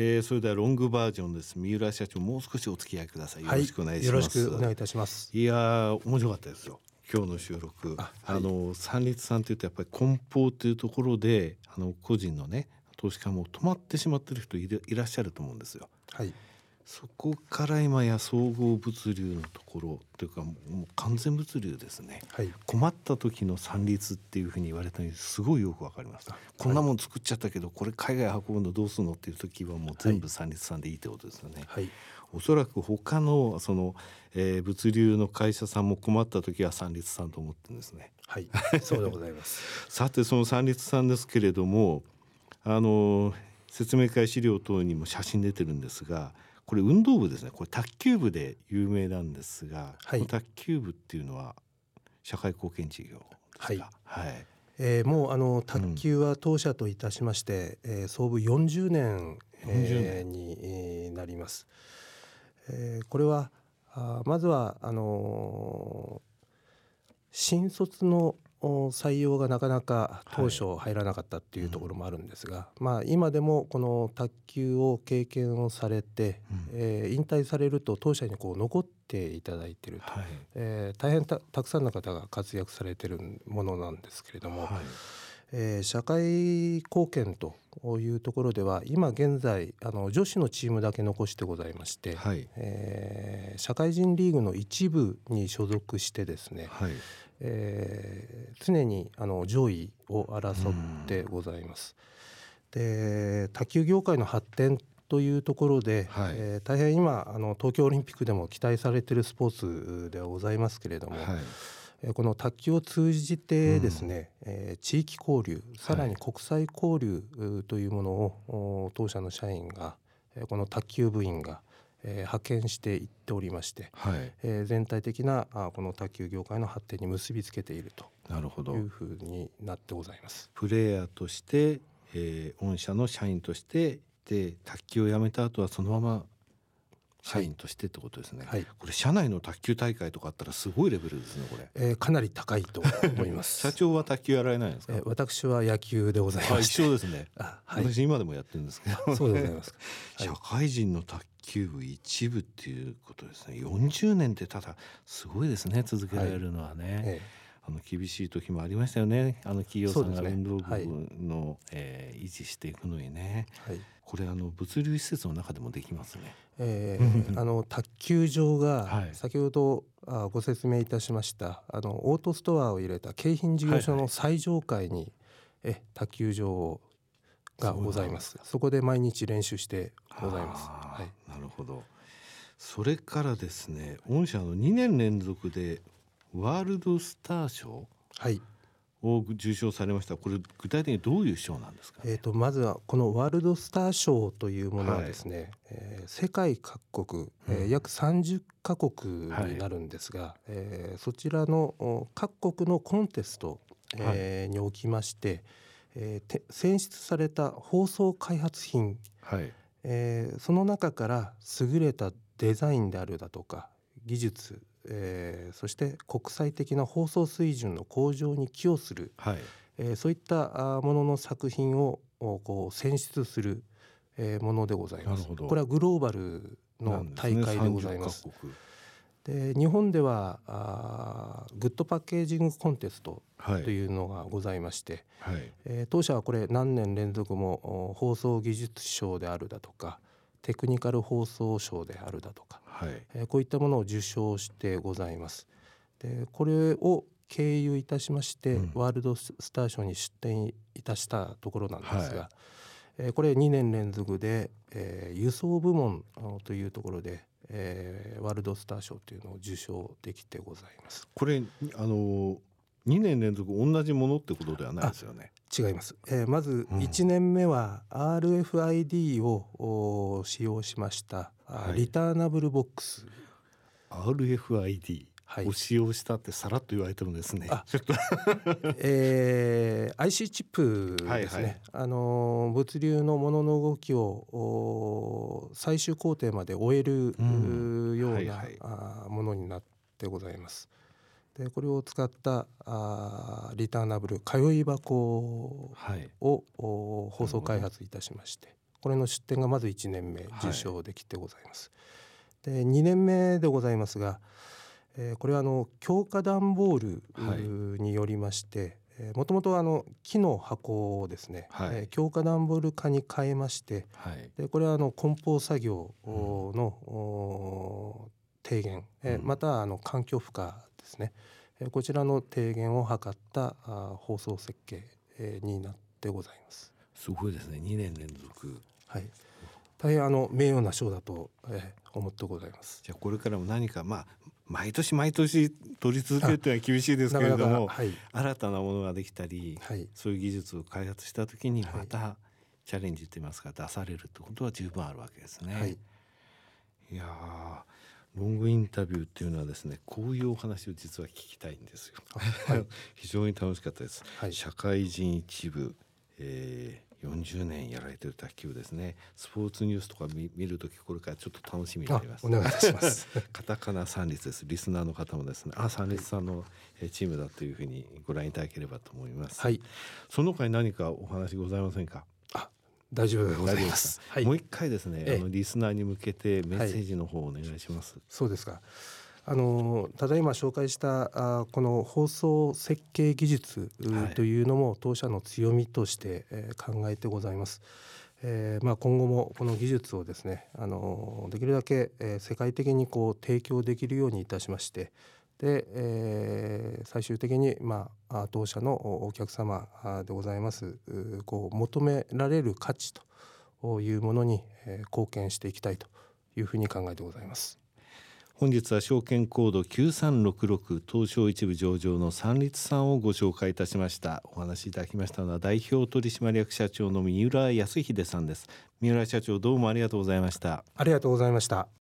えー、それではロングバージョンです。三浦社長もう少しお付き合いください。よろしくお願いします、よろしくお願いいたします。いや面白かったですよ。今日の収録。あ、はい、あの三立さんというとやっぱり梱包というところであの個人のね投資家も止まってしまってる人いらっしゃると思うんですよ。はいそこから今や総合物流のところというかもう完全物流ですね、はい、困った時の三立っていうふうに言われたのにすごいよくわかりました、こんなもん作っちゃったけどこれ海外運ぶのどうするのっていう時はもう全部三立さんでいいってことですよね、はい、おそらく他のその、えー、物流の会社さんも困った時は三立さんと思ってるんですね。はい。そうでございます。さてその三立さんですけれどもあの説明会資料等にも写真出てるんですがこれ運動部ですね。これ卓球部で有名なんですが、はい、卓球部っていうのは社会貢献事業ですか、はい、はい、えー、もうあの卓球は当社といたしまして、うん、えー、創部40年えー、になります。えー、これはあまずはあのー、新卒の採用がなかなか当初入らなかったっていうところもあるんですが、はいまあ、今でもこの卓球を経験をされて、うん、えー、引退されると当社にこう残っていただいてると、はい、えー、大変たくさんの方が活躍されてるものなんですけれども、はい、えー、社会貢献というところでは今現在あの女子のチームだけ残してございまして、はい、えー、社会人リーグの一部に所属してですね、はい、えー、常にあの上位を争ってございます。で卓球業界の発展というところで、はい、えー、大変今あの東京オリンピックでも期待されているスポーツではございますけれども、はい、この卓球を通じてですね、うん、えー、地域交流さらに国際交流というものを、当社の社員がこの卓球部員がえー、派遣していっておりまして、はい、えー、全体的なあこの卓球業界の発展に結びつけていると。いうふうになってございます。プレイヤーとして、えー、御社の社員としてで卓球をやめた後はそのまま社員としてってことですね、はい、これ社内の卓球大会とかあったらすごいレベルですねこれ、えー、かなり高いと思います。社長は卓球やられないんですか、えー、私は野球でございます一緒ですね。はい、私今でもやってるんですけど。そうでございます、はい、社会人の卓球部一部っていうことですね。40年ってただすごいですね続けられるのはね、はい。ええあの厳しい時もありましたよね。あの企業さんが運動部の、ねはい、えー、維持していくのにね、はい、これあの物流施設の中でもできますね。えー、あの卓球場が先ほどあご説明いたしましたあのオートストアを入れた京浜事業所の最上階に、え卓球場がございます。そこで毎日練習してございます。はい、なるほど。それからですね、御社の2年連続でワールドスター賞。はい。を受賞されました。これ具体的にどういう賞なんですか、ね、えーと、まずはこのワールドスター賞というものはですね、はい、えー、世界各国、えー、約30カ国になるんですが、はい、えー、そちらの各国のコンテスト、えー、におきまして、えー、選出された放送開発品、はい。えー、その中から優れたデザインであるだとか技術えー、そして国際的な放送水準の向上に寄与する、はい。えー、そういったものの作品をこう選出する、えー、ものでございます。これはグローバルの大会でございます。で日本ではあグッドパッケージングコンテストというのがございまして、はい、えー、当社はこれ何年連続も放送技術賞であるだとかテクニカル放送賞であるだとか、はいえー、こういったものを受賞してございます。でこれを経由いたしまして、うん、ワールドスター賞に出展いたしたところなんですが、はい、えー、これ2年連続で、えー、輸送部門というところで、えー、ワールドスター賞というのを受賞できてございます。これあの2年連続同じものってことではないですよね。違います、えー、まず1年目は RFID を使用しました、はい、リターナブルボックス。RFID はい、を使用したってさらっと言われてもですね。ちょっと。えー、IC チップですね。はいはい、あの物流のものの動きを最終工程まで終える、うん、ような、はいはい、あものになってございます。でこれを使ったあリターナブル通い箱を、はい、放送開発いたしましてこれの出展がまず1年目受賞できてございます。はい、で2年目でございますが、えー、これはあの強化段ボールによりまして、もともとあの木の箱をですね、はい、えー、強化段ボール化に変えまして、はい、でこれはあの梱包作業の、うん、低減、えー、またあの環境負荷ですね、えー、こちらの低減を図ったあ放送設計、えー、になってございます。すごいですね。2年連続。はい。大変あの名誉な賞だと、えー、思ってございます。じゃあこれからも何かまあ毎年毎年取り続けるというのは厳しいですけれども、はい、新たなものができたり、はい、そういう技術を開発した時にまたチャレンジといいますか出されるってことは十分あるわけですね。はい、いやロングインタビューっていうのはですねこういうお話を実は聞きたいんですよ。はい、非常に楽しかったです。社会人一部、えー40年やられてる卓球ですね。スポーツニュースとか見見るときこれからちょっと楽しみになります。お願いします。カタカナ三律です。リスナーの方もですね。あ三律さんのチームだというふうにご覧いただければと思います。はい。その他に何かお話ございませんか？あ大丈夫でございます、はい、もう一回ですね、あのリスナーに向けてメッセージの方をお願いします、はい、そうですかあのただいま紹介したあこの放送設計技術というのも当社の強みとして、えー、考えてございます。えーまあ、今後もこの技術をですねあのできるだけ、えー、世界的にこう提供できるようにいたしましてで、えー、最終的に、まあ、当社のお客様でございますこう求められる価値というものに、えー、貢献していきたいというふうに考えてございます。本日は証券コード9366東証一部上場の三立さんをご紹介いたしました。お話しいただきましたのは代表取締役社長の三浦康秀さんです。三浦社長どうもありがとうございました。ありがとうございました。